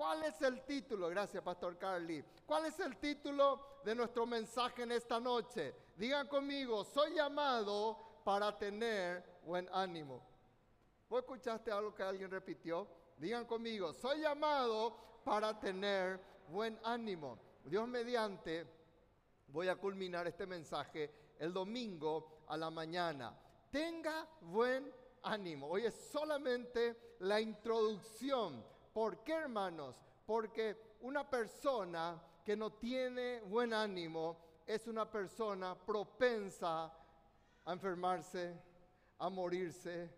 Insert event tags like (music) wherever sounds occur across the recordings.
¿Cuál es el título? Gracias, Pastor Carly. ¿Cuál es el título de nuestro mensaje en esta noche? Digan conmigo, soy llamado para tener buen ánimo. ¿Vos escuchaste algo que alguien repitió? Digan conmigo, soy llamado para tener buen ánimo. Dios mediante, voy a culminar este mensaje el domingo a la mañana. Tenga buen ánimo. Hoy es solamente la introducción. ¿Por qué, hermanos? Porque una persona que no tiene buen ánimo es una persona propensa a enfermarse, a morirse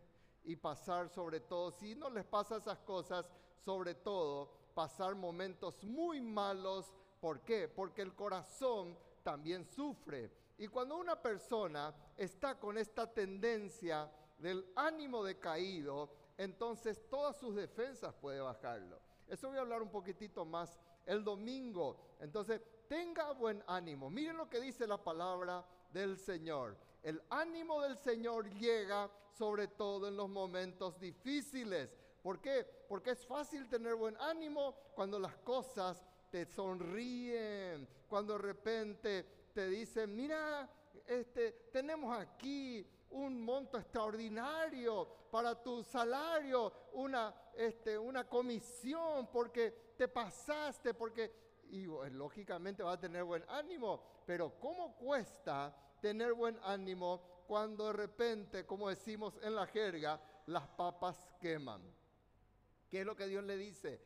y pasar sobre todo, si no les pasa esas cosas, sobre todo pasar momentos muy malos. ¿Por qué? Porque el corazón también sufre. Y cuando una persona está con esta tendencia del ánimo decaído, entonces todas sus defensas puede bajarlo. Eso voy a hablar un poquitito más el domingo. Entonces, tenga buen ánimo. Miren lo que dice la palabra del Señor. El ánimo del Señor llega sobre todo en los momentos difíciles. ¿Por qué? Porque es fácil tener buen ánimo cuando las cosas te sonríen, cuando de repente te dicen, mira, este, tenemos aquí un monto extraordinario para tu salario, una, este, una comisión, porque te pasaste, porque, y lógicamente vas a tener buen ánimo, pero ¿cómo cuesta tener buen ánimo cuando de repente, como decimos en la jerga, las papas queman? ¿Qué es lo que Dios le dice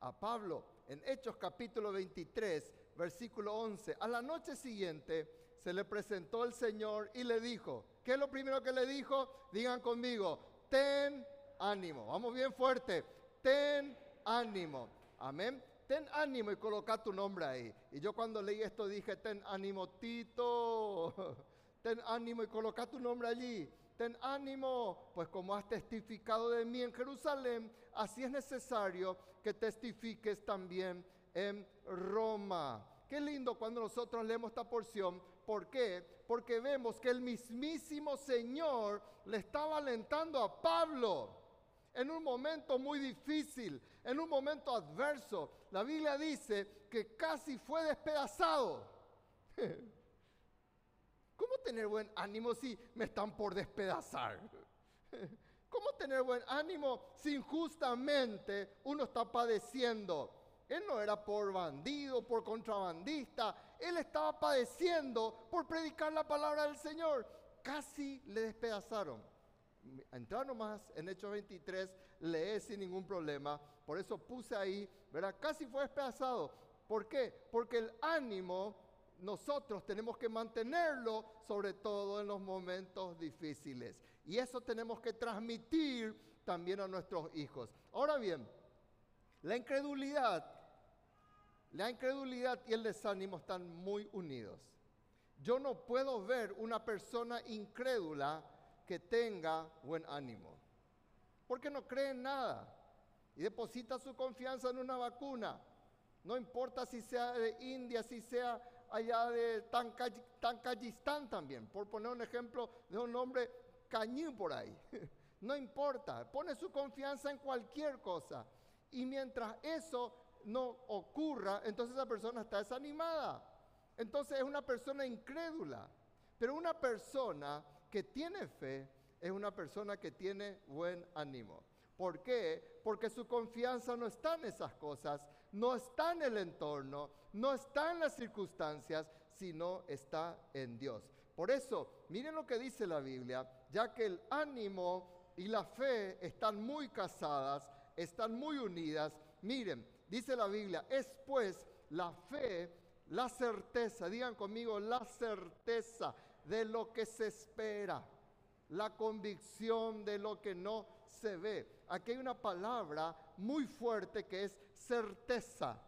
a Pablo? En Hechos capítulo 23, versículo 11, a la noche siguiente se le presentó el Señor y le dijo, ¿qué es lo primero que le dijo? Digan conmigo, ten ánimo, vamos bien fuerte, ten ánimo, amén. Ten ánimo y coloca tu nombre ahí. Y yo cuando leí esto dije, ten ánimo Tito, (laughs) ten ánimo y coloca tu nombre allí ten ánimo, pues como has testificado de mí en Jerusalén, así es necesario que testifiques también en Roma. Qué lindo cuando nosotros leemos esta porción. ¿Por qué? Porque vemos que el mismísimo Señor le estaba alentando a Pablo en un momento muy difícil, en un momento adverso. La Biblia dice que casi fue despedazado. (laughs) ¿Cómo tener buen ánimo si me están por despedazar? (laughs) ¿Cómo tener buen ánimo si injustamente uno está padeciendo? Él no era por bandido, por contrabandista, él estaba padeciendo por predicar la palabra del Señor. Casi le despedazaron. Entrar nomás en Hechos 23, lee sin ningún problema. Por eso puse ahí, ¿verdad? Casi fue despedazado. ¿Por qué? Porque el ánimo nosotros tenemos que mantenerlo, sobre todo en los momentos difíciles. Y eso tenemos que transmitir también a nuestros hijos. Ahora bien, la incredulidad, la incredulidad y el desánimo están muy unidos. Yo no puedo ver una persona incrédula que tenga buen ánimo, porque no cree en nada y deposita su confianza en una vacuna. No importa si sea de India, si sea allá de Tancayistán también, por poner un ejemplo de un hombre cañín por ahí. (laughs) No importa, pone su confianza en cualquier cosa. Y mientras eso no ocurra, entonces esa persona está desanimada. Entonces es una persona incrédula. Pero una persona que tiene fe es una persona que tiene buen ánimo. ¿Por qué? Porque su confianza no está en esas cosas, no está en el entorno, no está en las circunstancias, sino está en Dios. Por eso, miren lo que dice la Biblia, ya que el ánimo y la fe están muy casadas, están muy unidas. Miren, dice la Biblia, es pues la fe, la certeza, digan conmigo, la certeza de lo que se espera, la convicción de lo que no se ve. Aquí hay una palabra muy fuerte que es certeza.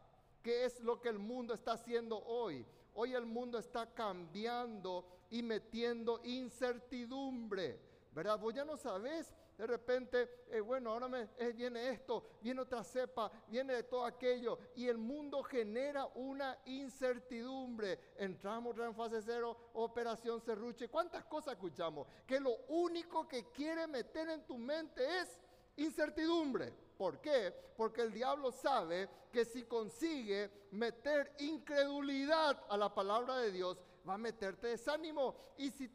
¿Qué es lo que el mundo está haciendo hoy? Hoy el mundo está cambiando y metiendo incertidumbre, ¿verdad? Vos ya no sabes, de repente, eh, bueno, ahora me, eh, viene esto, viene otra cepa, viene de todo aquello, y el mundo genera una incertidumbre. Entramos en fase cero, operación serruche, ¿cuántas cosas escuchamos? Que lo único que quiere meter en tu mente es incertidumbre. ¿Por qué? Porque el diablo sabe que si consigue meter incredulidad a la palabra de Dios, va a meterte desánimo. Y si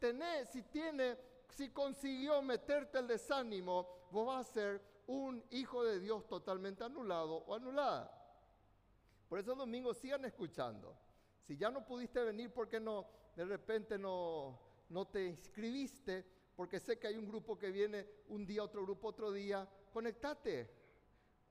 si tiene, si consiguió meterte el desánimo, vos vas a ser un hijo de Dios totalmente anulado o anulada. Por eso domingo sigan escuchando. Si ya no pudiste venir porque no, de repente no, no te inscribiste, porque sé que hay un grupo que viene un día, otro grupo otro día, conectate.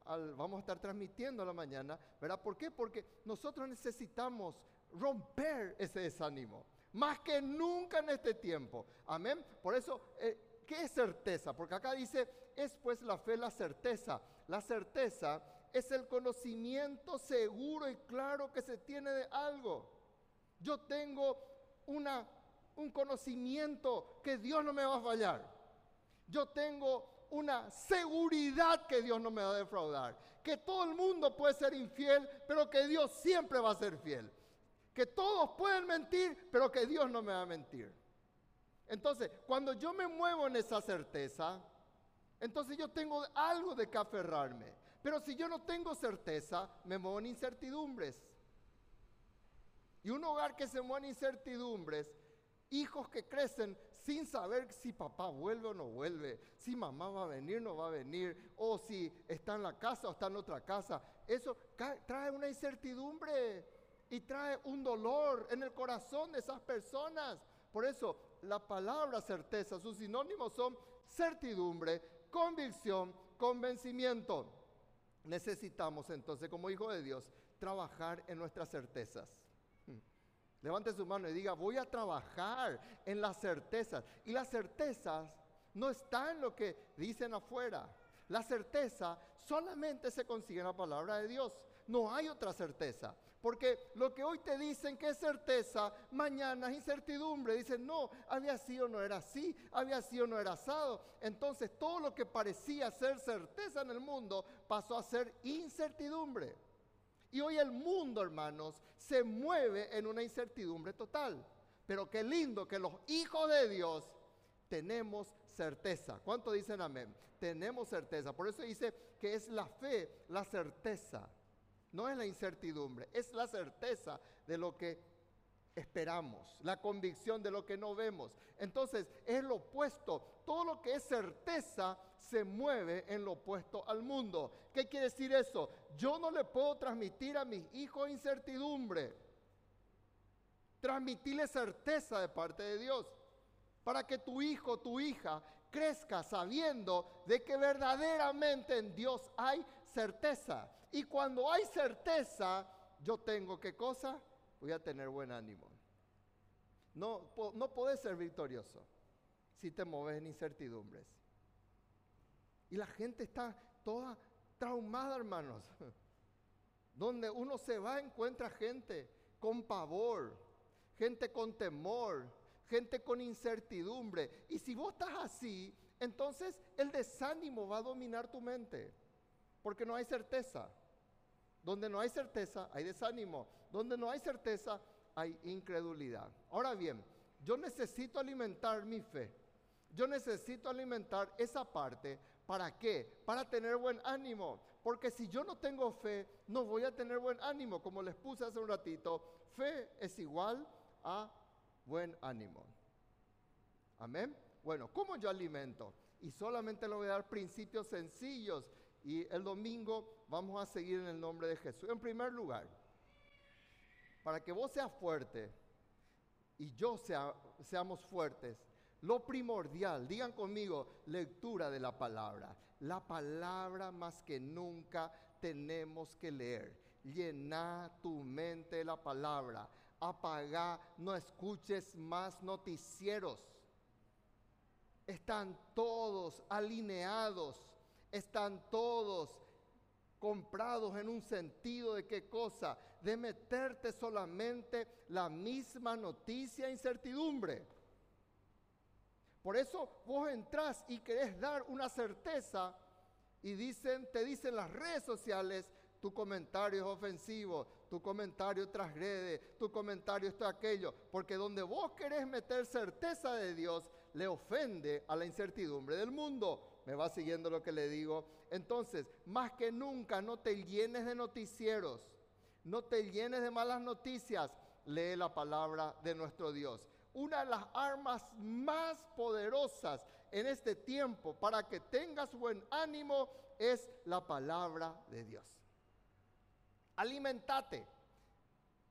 vamos a estar transmitiendo la mañana, ¿verdad? ¿Por qué? Porque nosotros necesitamos romper ese desánimo, más que nunca en este tiempo. Amén. Por eso, eh, ¿qué es certeza? Porque acá dice, es pues la fe la certeza. La certeza es el conocimiento seguro y claro que se tiene de algo. Yo tengo una, un conocimiento que Dios no me va a fallar. Yo tengo una seguridad que Dios no me va a defraudar. Que todo el mundo puede ser infiel, pero que Dios siempre va a ser fiel. Que todos pueden mentir, pero que Dios no me va a mentir. Entonces, cuando yo me muevo en esa certeza, entonces yo tengo algo de que aferrarme. Pero si yo no tengo certeza, me muevo en incertidumbres. Y un hogar que se mueve en incertidumbres, hijos que crecen sin saber si papá vuelve o no vuelve, si mamá va a venir o no va a venir, o si está en la casa o está en otra casa, eso trae una incertidumbre y trae un dolor en el corazón de esas personas. Por eso la palabra certeza, sus sinónimos son certidumbre, convicción, convencimiento. Necesitamos entonces, como hijo de Dios, trabajar en nuestras certezas. Hmm. Levante su mano y diga, voy a trabajar en las certezas. Y las certezas no están en lo que dicen afuera. La certeza solamente se consigue en la palabra de Dios. No hay otra certeza. Porque lo que hoy te dicen que es certeza, mañana es incertidumbre. Dicen, no, había sido, no era así, había sido, no era asado. Entonces todo lo que parecía ser certeza en el mundo pasó a ser incertidumbre. Y hoy el mundo, hermanos, se mueve en una incertidumbre total. Pero qué lindo que los hijos de Dios tenemos certeza. ¿Cuánto dicen amén? Tenemos certeza. Por eso dice que es la fe, la certeza. No es la incertidumbre, es la certeza de lo que esperamos, la convicción de lo que no vemos. Entonces es lo opuesto. Todo lo que es certeza se mueve en lo opuesto al mundo. ¿Qué quiere decir eso? Yo no le puedo transmitir a mis hijos incertidumbre. Transmitirle certeza de parte de Dios. Para que tu hijo, tu hija, crezca sabiendo de que verdaderamente en Dios hay certeza. Y cuando hay certeza, yo tengo qué cosa? Voy a tener buen ánimo. No, no puedes ser victorioso si te mueves en incertidumbres. Y la gente está toda traumada, hermanos. (laughs) Donde uno se va, encuentra gente con pavor, gente con temor, gente con incertidumbre. Y si vos estás así, entonces el desánimo va a dominar tu mente porque no hay certeza. Donde no hay certeza, hay desánimo. Donde no hay certeza, hay incredulidad. Ahora bien, yo necesito alimentar mi fe. Yo necesito alimentar esa parte. ¿Para qué? Para tener buen ánimo. Porque si yo no tengo fe, no voy a tener buen ánimo. Como les puse hace un ratito, fe es igual a buen ánimo. Amén. Bueno, ¿cómo yo alimento? Y solamente le voy a dar principios sencillos y el domingo vamos a seguir en el nombre de Jesús. En primer lugar, para que vos seas fuerte y yo sea, seamos fuertes, lo primordial, digan conmigo, lectura de la palabra. La palabra más que nunca tenemos que leer. Llena tu mente de la palabra. Apaga, no escuches más noticieros. Están todos alineados están todos comprados en un sentido de qué cosa? De meterte solamente la misma noticia e incertidumbre. Por eso vos entrás y querés dar una certeza y dicen, te dicen las redes sociales, tu comentario es ofensivo, tu comentario transgrede, tu comentario esto aquello, porque donde vos querés meter certeza de Dios, le ofende a la incertidumbre del mundo me va siguiendo lo que le digo. Entonces, más que nunca, no te llenes de noticieros, no te llenes de malas noticias, lee la palabra de nuestro Dios. Una de las armas más poderosas en este tiempo para que tengas buen ánimo es la palabra de Dios. Alimentate.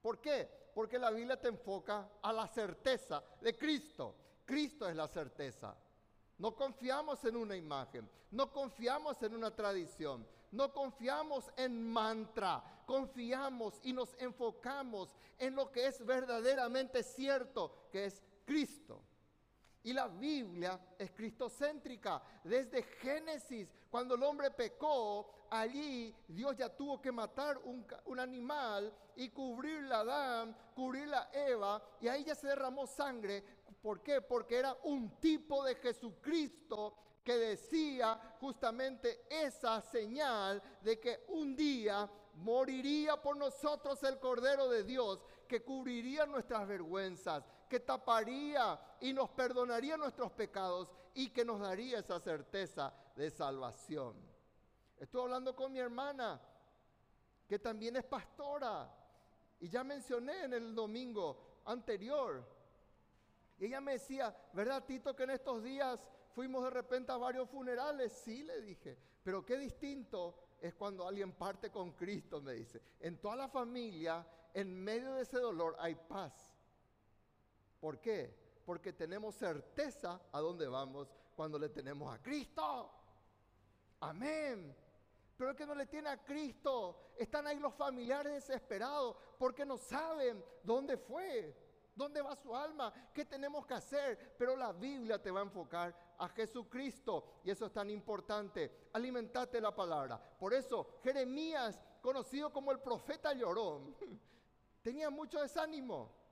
¿Por qué? Porque la Biblia te enfoca a la certeza de Cristo. Cristo es la certeza. No confiamos en una imagen, no confiamos en una tradición, no confiamos en mantra, confiamos y nos enfocamos en lo que es verdaderamente cierto, que es Cristo. Y la Biblia es cristocéntrica. Desde Génesis, cuando el hombre pecó, allí Dios ya tuvo que matar un, un, animal y cubrir la Adán, cubrir la Eva, y ahí ya se derramó sangre. ¿Por qué? Porque era un tipo de Jesucristo que decía justamente esa señal de que un día moriría por nosotros el Cordero de Dios, que cubriría nuestras vergüenzas, que taparía y nos perdonaría nuestros pecados y que nos daría esa certeza de salvación. Estoy hablando con mi hermana, que también es pastora, y ya mencioné en el domingo anterior. Y ella me decía, ¿verdad Tito que en estos días fuimos de repente a varios funerales? Sí, le dije, pero qué distinto es cuando alguien parte con Cristo, me dice. En toda la familia, en medio de ese dolor, hay paz. ¿Por qué? Porque tenemos certeza a dónde vamos cuando le tenemos a Cristo. Amén. Pero el que no le tiene a Cristo, están ahí los familiares desesperados porque no saben dónde fue, dónde va su alma, qué tenemos que hacer. Pero la Biblia te va a enfocar a Jesucristo y eso es tan importante. Alimentate la palabra. Por eso Jeremías, conocido como el profeta llorón, (laughs) tenía mucho desánimo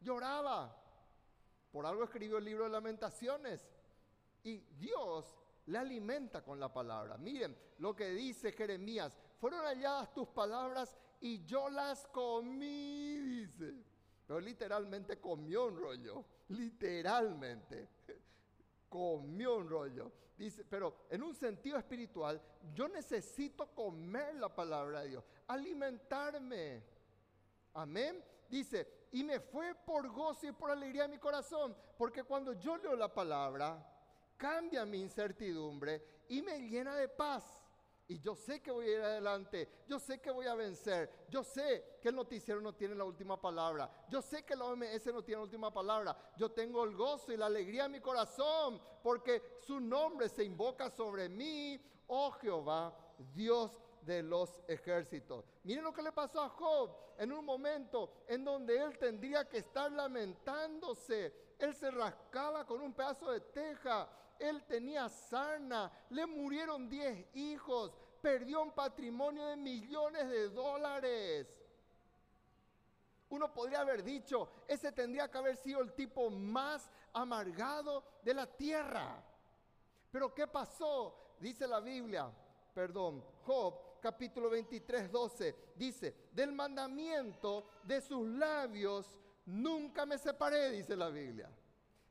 lloraba. Por algo escribió el libro de lamentaciones. Y Dios le alimenta con la palabra. Miren lo que dice Jeremías. Fueron halladas tus palabras y yo las comí, dice. Pero literalmente comió un rollo. Literalmente. Comió un rollo. Dice, pero en un sentido espiritual, yo necesito comer la palabra de Dios. Alimentarme. Amén. Dice, y me fue por gozo y por alegría en mi corazón, porque cuando yo leo la palabra, cambia mi incertidumbre y me llena de paz. Y yo sé que voy a ir adelante, yo sé que voy a vencer, yo sé que el noticiero no tiene la última palabra, yo sé que la OMS no tiene la última palabra, yo tengo el gozo y la alegría en mi corazón, porque su nombre se invoca sobre mí, oh Jehová, Dios de los ejércitos. Miren lo que le pasó a Job en un momento en donde él tendría que estar lamentándose. Él se rascaba con un pedazo de teja, él tenía sarna, le murieron 10 hijos, perdió un patrimonio de millones de dólares. Uno podría haber dicho, ese tendría que haber sido el tipo más amargado de la tierra. Pero ¿qué pasó? Dice la Biblia, perdón, Job capítulo 23, 12, dice, del mandamiento de sus labios nunca me separé, dice la Biblia.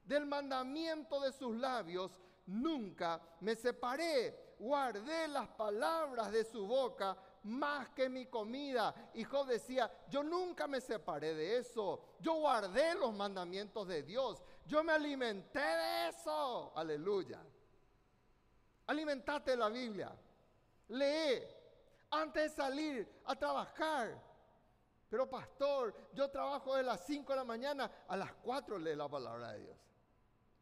Del mandamiento de sus labios nunca me separé. Guardé las palabras de su boca más que mi comida. Y decía, yo nunca me separé de eso. Yo guardé los mandamientos de Dios. Yo me alimenté de eso. Aleluya. Alimentate la Biblia. Lee, antes de salir a trabajar. Pero pastor, yo trabajo de las 5 de la mañana a las 4 lee la palabra de Dios.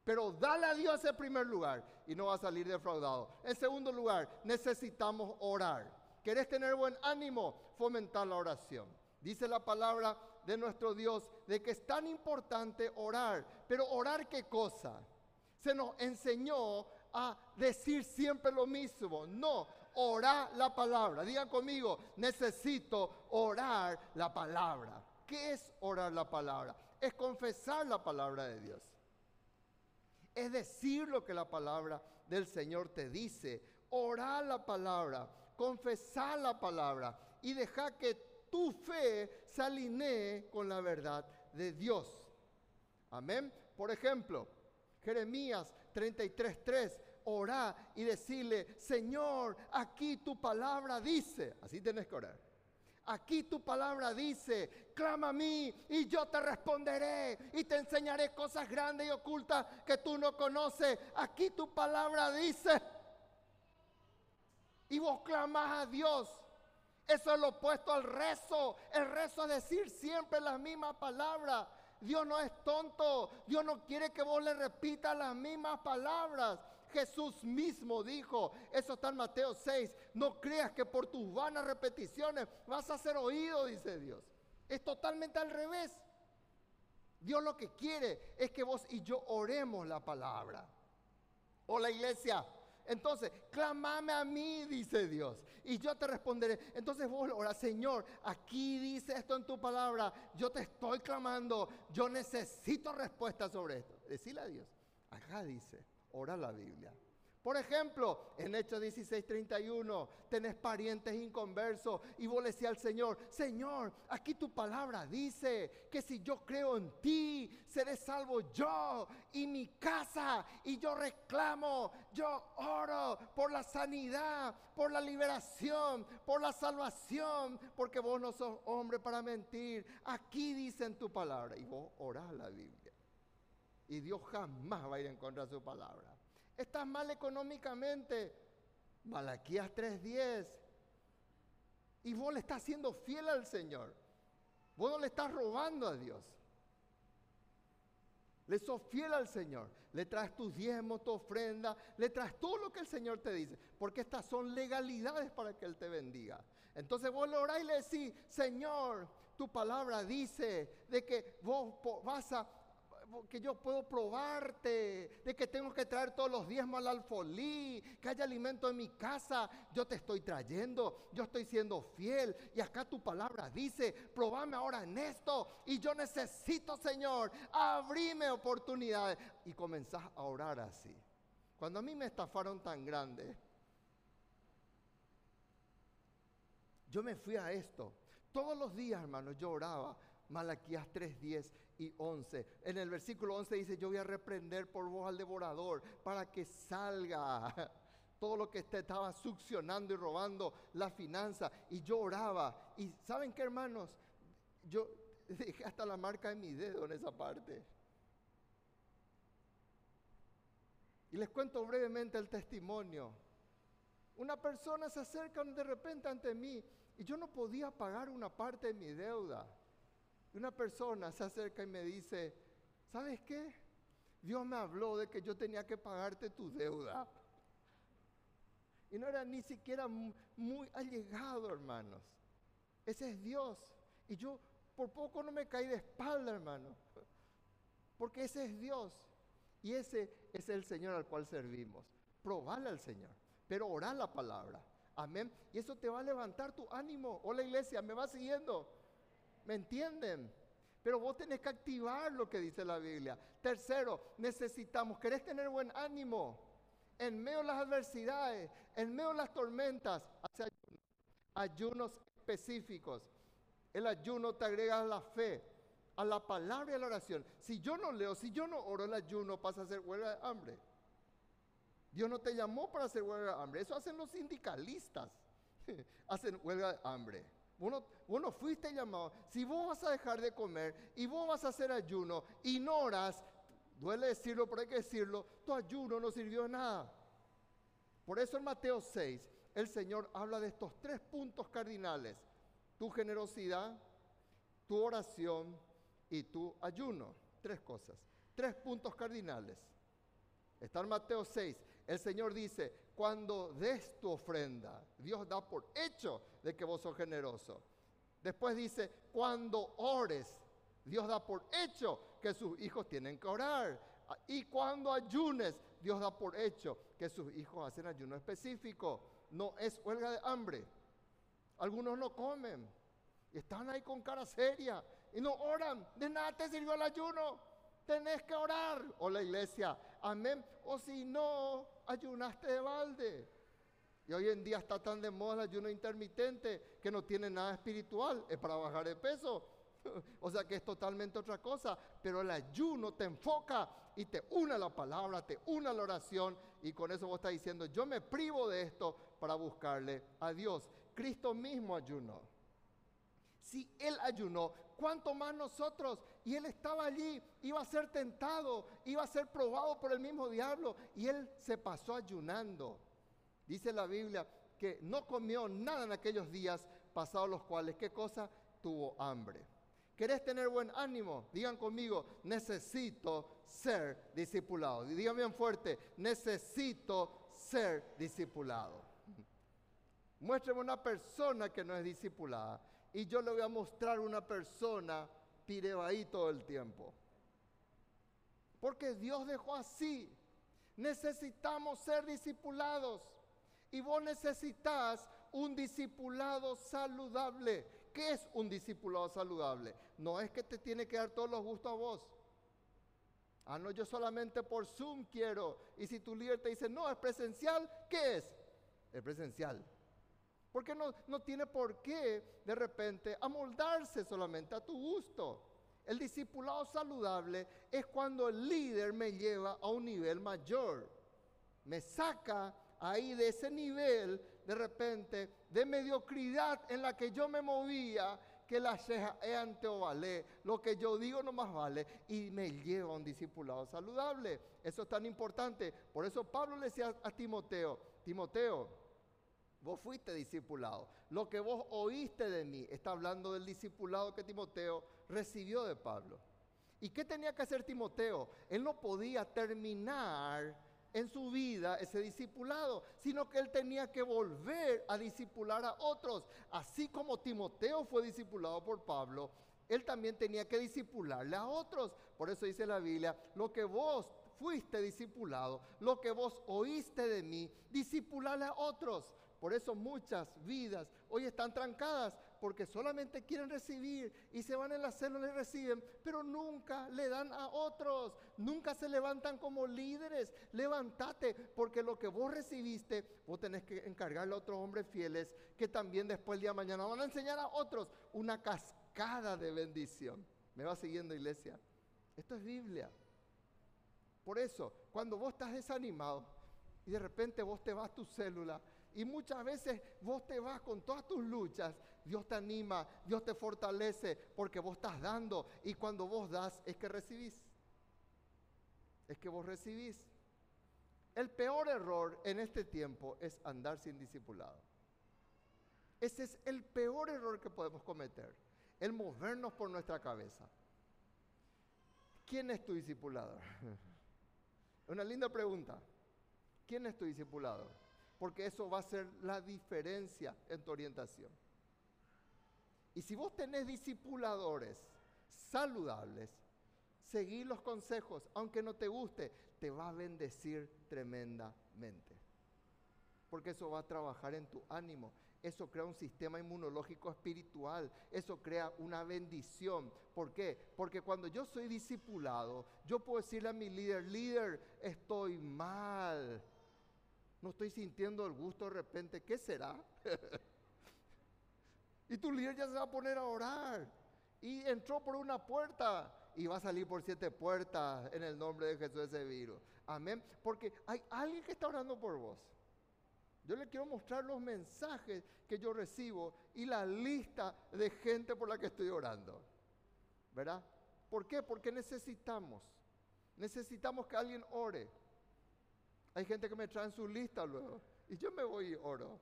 Pero dale a Dios el primer lugar y no va a salir defraudado. En segundo lugar, necesitamos orar. ¿Querés tener buen ánimo? Fomentar la oración. Dice la palabra de nuestro Dios de que es tan importante orar. Pero orar qué cosa? Se nos enseñó a decir siempre lo mismo. No, orar la palabra. Digan conmigo, necesito orar la palabra. ¿Qué es orar la palabra? Es confesar la palabra de Dios. Decir lo que la palabra del Señor te dice. Orar la palabra, confesar la palabra y dejar que tu fe se alinee con la verdad de Dios. Amén. Por ejemplo, Jeremías 33:3 orá y decirle, Señor, aquí tu palabra dice. Así tenés que orar. Aquí tu palabra dice, clama a mí y yo te responderé y te enseñaré cosas grandes y ocultas que tú no conoces. Aquí tu palabra dice. Y vos clamas a Dios. Eso es lo opuesto al rezo. El rezo es decir siempre las mismas palabras. Dios no es tonto. Dios no quiere que vos le repitas las mismas palabras. Jesús mismo dijo, eso está en Mateo 6, no creas que por tus vanas repeticiones vas a ser oído, dice Dios. Es totalmente al revés. Dios lo que quiere es que vos y yo oremos la palabra. O la iglesia. Entonces, clamame a mí, dice Dios, y yo te responderé. Entonces vos ora, Señor, aquí dice esto en tu palabra, yo te estoy clamando, yo necesito respuesta sobre esto. Decile a Dios, acá dice, ora la Biblia. Por ejemplo, en Hechos 16:31, tenés parientes inconversos y vos le decís al Señor, Señor, aquí tu palabra dice que si yo creo en ti, seré salvo yo y mi casa. Y yo reclamo, yo oro por la sanidad, por la liberación, por la salvación, porque vos no sos hombre para mentir. Aquí dice en tu palabra y vos orás la Biblia. Y Dios jamás va a ir en contra de su palabra. Estás mal económicamente. Malaquías 3:10. Y vos le estás siendo fiel al Señor. Vos no le estás robando a Dios. Le sos fiel al Señor. Le traes tus diezmos, tu ofrenda. Le traes todo lo que el Señor te dice. Porque estas son legalidades para que Él te bendiga. Entonces vos le orás y le decís, Señor, tu palabra dice de que vos vas a que yo puedo probarte, de que tengo que traer todos los diezmos al alfolí, que haya alimento en mi casa, yo te estoy trayendo, yo estoy siendo fiel y acá tu palabra dice, probame ahora en esto y yo necesito, Señor, abrime oportunidades y comenzás a orar así. Cuando a mí me estafaron tan grande, yo me fui a esto. Todos los días, hermano, yo oraba. Malaquías 3, 10 y 11. En el versículo 11 dice, yo voy a reprender por vos al devorador para que salga (laughs) todo lo que estaba succionando y robando la finanza. Y yo oraba. Y ¿saben qué, hermanos? Yo (laughs) dejé hasta la marca de mi dedo en esa parte. Y les cuento brevemente el testimonio. Una persona se acerca de repente ante mí y yo no podía pagar una parte de mi deuda. Una persona se acerca y me dice, ¿sabes qué? Dios me habló de que yo tenía que pagarte tu deuda. Y no era ni siquiera muy allegado, hermanos. Ese es Dios. Y yo por poco no me caí de espalda, hermano. Porque ese es Dios. Y ese es el Señor al cual servimos. Probarle al Señor. Pero orar la palabra. Amén. Y eso te va a levantar tu ánimo. Hola iglesia, ¿me va siguiendo? ¿Me entienden? Pero vos tenés que activar lo que dice la Biblia. Tercero, necesitamos, ¿querés tener buen ánimo? En medio de las adversidades, en medio de las tormentas, hace ayunos, específicos. El ayuno te agrega a la fe, a la palabra y a la oración. Si yo no leo, si yo no oro, el ayuno pasa a ser huelga de hambre. Dios no te llamó para hacer huelga de hambre. Eso hacen los sindicalistas. (laughs) hacen huelga de hambre. Vos no, fuiste llamado. Si vos vas a dejar de comer y vos vas a hacer ayuno y no oras, duele decirlo, pero hay que decirlo, tu ayuno no sirvió de nada. Por eso en Mateo 6 el Señor habla de estos tres puntos cardinales. Tu generosidad, tu oración y tu ayuno. Tres cosas. Tres puntos cardinales. Está en Mateo 6. El Señor dice, cuando des tu ofrenda, Dios da por hecho de que vos sos generoso. Después dice, cuando ores, Dios da por hecho que sus hijos tienen que orar. Y cuando ayunes, Dios da por hecho que sus hijos hacen ayuno específico. No es huelga de hambre. Algunos no comen y están ahí con cara seria y no oran. De nada te sirvió el ayuno. Tenés que orar. O la iglesia, amén. O si no, ayunaste de balde. Y hoy en día está tan de moda el ayuno intermitente que no tiene nada espiritual, es para bajar de peso. (laughs) o sea que es totalmente otra cosa, pero el ayuno te enfoca y te une a la palabra, te une a la oración y con eso vos estás diciendo, yo me privo de esto para buscarle a Dios. Cristo mismo ayunó. Si Él ayunó, ¿cuánto más nosotros? Y Él estaba allí, iba a ser tentado, iba a ser probado por el mismo diablo, y Él se pasó ayunando. Dice la Biblia que no comió nada en aquellos días pasados los cuales, ¿qué cosa? Tuvo hambre. ¿Querés tener buen ánimo? Digan conmigo, necesito ser discipulado. Digan bien fuerte, necesito ser discipulado. Muéstrame una persona que no es discipulada y yo le voy a mostrar una persona pirebaí todo el tiempo. Porque Dios dejó así. Necesitamos ser discipulados. Y vos necesitas un discipulado saludable. ¿Qué es un discipulado saludable? No es que te tiene que dar todos los gustos a vos. Ah, no, yo solamente por Zoom quiero. Y si tu líder te dice, no, es presencial, ¿qué es? Es presencial. Porque no, no tiene por qué de repente amoldarse solamente a tu gusto. El discipulado saludable es cuando el líder me lleva a un nivel mayor. Me saca ahí de ese nivel de repente de mediocridad en la que yo me movía, que la ceja es ante o vale, lo que yo digo no más vale, y me lleva a un discipulado saludable. Eso es tan importante. Por eso Pablo le decía a Timoteo, Timoteo, vos fuiste discipulado. Lo que vos oíste de mí, está hablando del discipulado que Timoteo recibió de Pablo. ¿Y qué tenía que hacer Timoteo? Él no podía terminar en su vida ese discipulado, sino que él tenía que volver a discipular a otros. Así como Timoteo fue discipulado por Pablo, él también tenía que discipularle a otros. Por eso dice la Biblia, lo que vos fuiste discipulado, lo que vos oíste de mí, discipulale a otros. Por eso muchas vidas hoy están trancadas porque solamente quieren recibir y se van en la célula y reciben, pero nunca le dan a otros, nunca se levantan como líderes. Levántate porque lo que vos recibiste, vos tenés que encargarle a otros hombres fieles que también después el día de mañana van a enseñar a otros una cascada de bendición. ¿Me va siguiendo iglesia? Esto es Biblia. Por eso, cuando vos estás desanimado y de repente vos te vas a tu célula, y muchas veces vos te vas con todas tus luchas, Dios te anima, Dios te fortalece, porque vos estás dando. Y cuando vos das es que recibís. Es que vos recibís. El peor error en este tiempo es andar sin discipulado. Ese es el peor error que podemos cometer, el movernos por nuestra cabeza. ¿Quién es tu discipulador? (laughs) Una linda pregunta. ¿Quién es tu discipulador? Porque eso va a ser la diferencia en tu orientación. Y si vos tenés discipuladores saludables, seguir los consejos, aunque no te guste, te va a bendecir tremendamente. Porque eso va a trabajar en tu ánimo. Eso crea un sistema inmunológico espiritual. Eso crea una bendición. ¿Por qué? Porque cuando yo soy discipulado, yo puedo decirle a mi líder, líder, estoy mal no estoy sintiendo el gusto de repente, ¿qué será? (laughs) y tu líder ya se va a poner a orar. Y entró por una puerta y va a salir por siete puertas en el nombre de Jesús ese virus. Amén. Porque hay alguien que está orando por vos. Yo le quiero mostrar los mensajes que yo recibo y la lista de gente por la que estoy orando. ¿Verdad? ¿Por qué? Porque necesitamos. Necesitamos que alguien ore. Hay gente que me trae su lista luego. Y yo me voy y oro.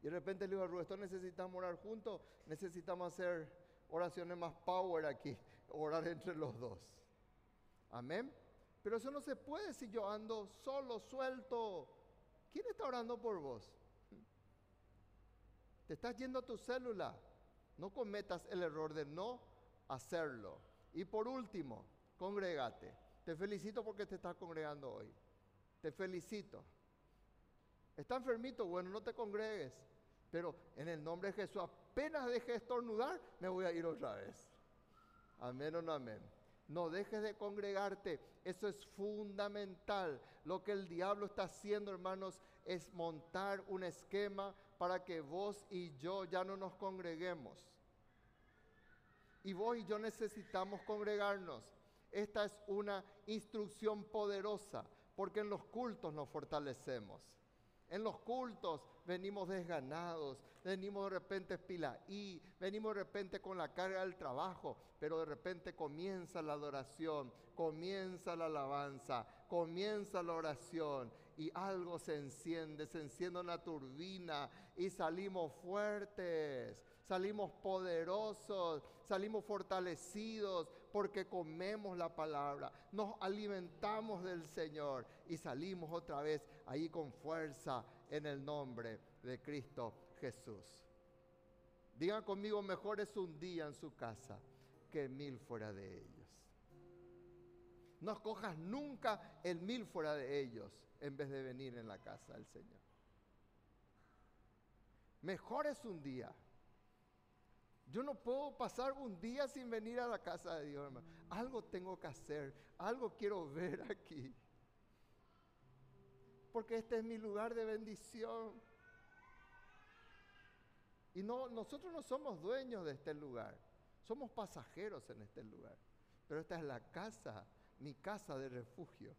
Y de repente le digo a esto necesitamos orar juntos, necesitamos hacer oraciones más power aquí, orar entre los dos. Amén. Pero eso no se puede si yo ando solo, suelto. ¿Quién está orando por vos? Te estás yendo a tu célula. No cometas el error de no hacerlo. Y por último, congregate. Te felicito porque te estás congregando hoy te felicito. Está enfermito, bueno, no te congregues. Pero en el nombre de Jesús, apenas deje de estornudar, me voy a ir otra vez. Amén o no amén. No dejes de congregarte. Eso es fundamental. Lo que el diablo está haciendo, hermanos, es montar un esquema para que vos y yo ya no nos congreguemos. Y vos y yo necesitamos congregarnos. Esta es una instrucción poderosa porque en los cultos nos fortalecemos. En los cultos venimos desganados, venimos de repente y venimos de repente con la carga del trabajo, pero de repente comienza la adoración, comienza la alabanza, comienza la oración y algo se enciende, se enciende una turbina y salimos fuertes, salimos poderosos, salimos fortalecidos porque comemos la palabra, nos alimentamos del Señor y salimos otra vez ahí con fuerza en el nombre de Cristo Jesús. Digan conmigo, mejor es un día en su casa que mil fuera de ellos. No escojas nunca el mil fuera de ellos en vez de venir en la casa del Señor. Mejor es un día. Yo no puedo pasar un día sin venir a la casa de Dios, hermano. Algo tengo que hacer, algo quiero ver aquí. Porque este es mi lugar de bendición. Y no, nosotros no somos dueños de este lugar, somos pasajeros en este lugar. Pero esta es la casa, mi casa de refugio.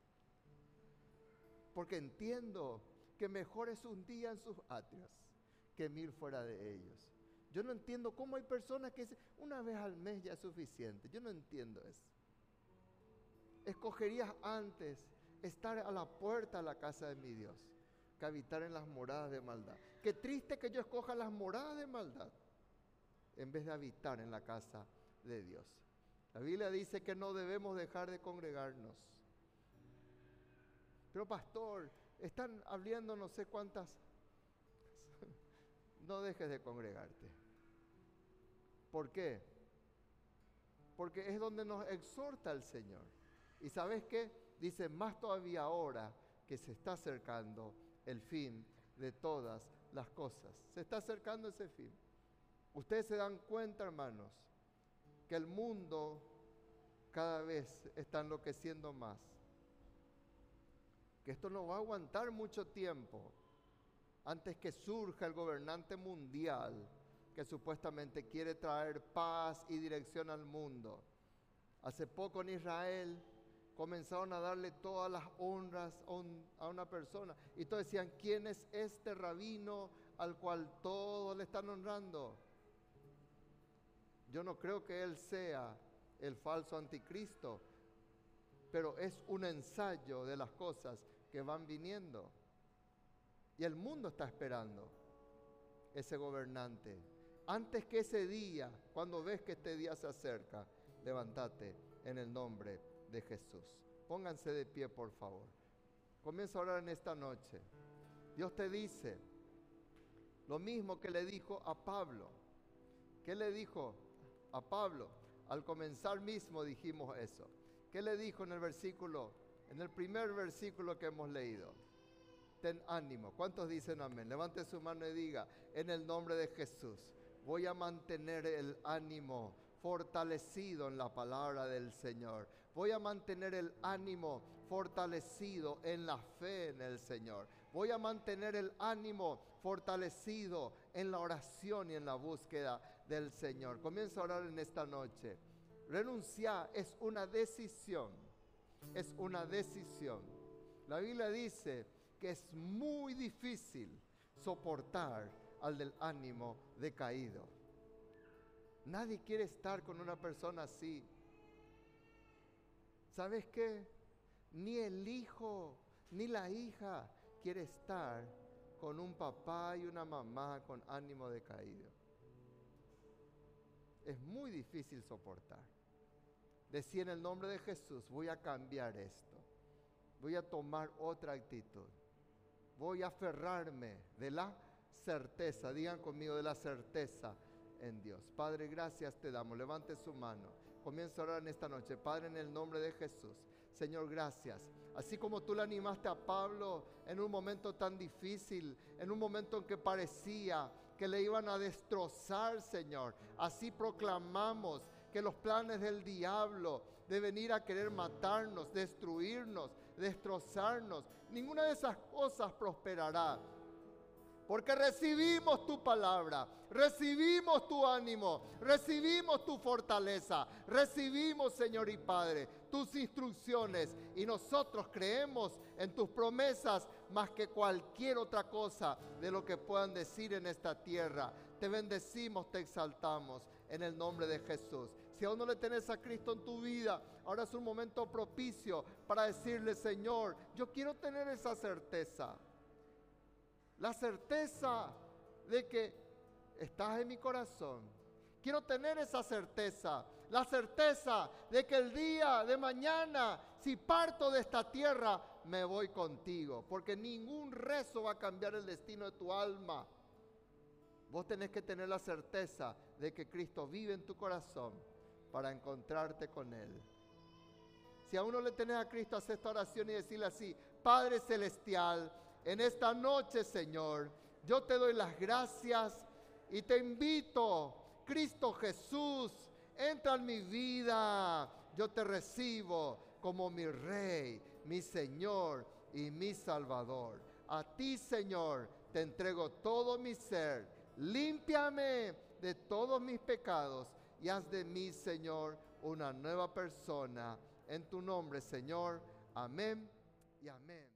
Porque entiendo que mejor es un día en sus atrios que mil fuera de ellos. Yo no entiendo cómo hay personas que dicen, una vez al mes ya es suficiente. Yo no entiendo eso. Escogerías antes estar a la puerta de la casa de mi Dios que habitar en las moradas de maldad. Qué triste que yo escoja las moradas de maldad en vez de habitar en la casa de Dios. La Biblia dice que no debemos dejar de congregarnos. Pero pastor, están hablando no sé cuántas... (laughs) no dejes de congregarte. ¿Por qué? Porque es donde nos exhorta el Señor. Y sabes qué? Dice, más todavía ahora que se está acercando el fin de todas las cosas. Se está acercando ese fin. Ustedes se dan cuenta, hermanos, que el mundo cada vez está enloqueciendo más. Que esto no va a aguantar mucho tiempo antes que surja el gobernante mundial que supuestamente quiere traer paz y dirección al mundo. Hace poco en Israel comenzaron a darle todas las honras a una persona. Y todos decían, ¿quién es este rabino al cual todos le están honrando? Yo no creo que él sea el falso anticristo, pero es un ensayo de las cosas que van viniendo. Y el mundo está esperando ese gobernante. Antes que ese día, cuando ves que este día se acerca, levántate en el nombre de Jesús. Pónganse de pie, por favor. Comienza a orar en esta noche. Dios te dice lo mismo que le dijo a Pablo. ¿Qué le dijo a Pablo? Al comenzar mismo dijimos eso. ¿Qué le dijo en el versículo, en el primer versículo que hemos leído? Ten ánimo. ¿Cuántos dicen amén? Levante su mano y diga, en el nombre de Jesús, voy a mantener el ánimo fortalecido en la palabra del Señor. Voy a mantener el ánimo fortalecido en la fe en el Señor. Voy a mantener el ánimo fortalecido en la oración y en la búsqueda del Señor. Comienza a orar en esta noche. Renunciar es una decisión. Es una decisión. La Biblia dice que es muy difícil soportar al del ánimo decaído. Nadie quiere estar con una persona así. ¿Sabes qué? Ni el hijo, ni la hija quiere estar con un papá y una mamá con ánimo decaído. Es muy difícil soportar. Decía en el nombre de Jesús, voy a cambiar esto. Voy a tomar otra actitud. Voy a aferrarme de la certeza, digan conmigo de la certeza en Dios. Padre, gracias te damos. Levante su mano. Comienza a orar en esta noche. Padre, en el nombre de Jesús. Señor, gracias. Así como tú le animaste a Pablo en un momento tan difícil, en un momento en que parecía que le iban a destrozar, Señor. Así proclamamos que los planes del diablo de venir a querer matarnos, destruirnos, destrozarnos, ninguna de esas cosas prosperará porque recibimos tu palabra, recibimos tu ánimo, recibimos tu fortaleza, recibimos, Señor y Padre, tus instrucciones y nosotros creemos en tus promesas más que cualquier otra cosa de lo que puedan decir en esta tierra. Te bendecimos, te exaltamos en el nombre de Jesús. Si aún no le tenés a Cristo en tu vida, ahora es un momento propicio para decirle, Señor, yo quiero tener esa certeza la certeza de que estás en mi corazón. Quiero tener esa certeza, la certeza de que el día de mañana, si parto de esta tierra, me voy contigo, porque ningún rezo va a cambiar el destino de tu alma. Vos tenés que tener la certeza de que Cristo vive en tu corazón para encontrarte con Él. Si a uno le tenés a Cristo, haz esta oración y decirle así, Padre Celestial, en esta noche, Señor, yo te doy las gracias y te invito, Cristo Jesús, entra en mi vida. Yo te recibo como mi Rey, mi Señor y mi Salvador. A ti, Señor, te entrego todo mi ser. Límpiame de todos mis pecados y haz de mí, Señor, una nueva persona. En tu nombre, Señor. Amén y amén.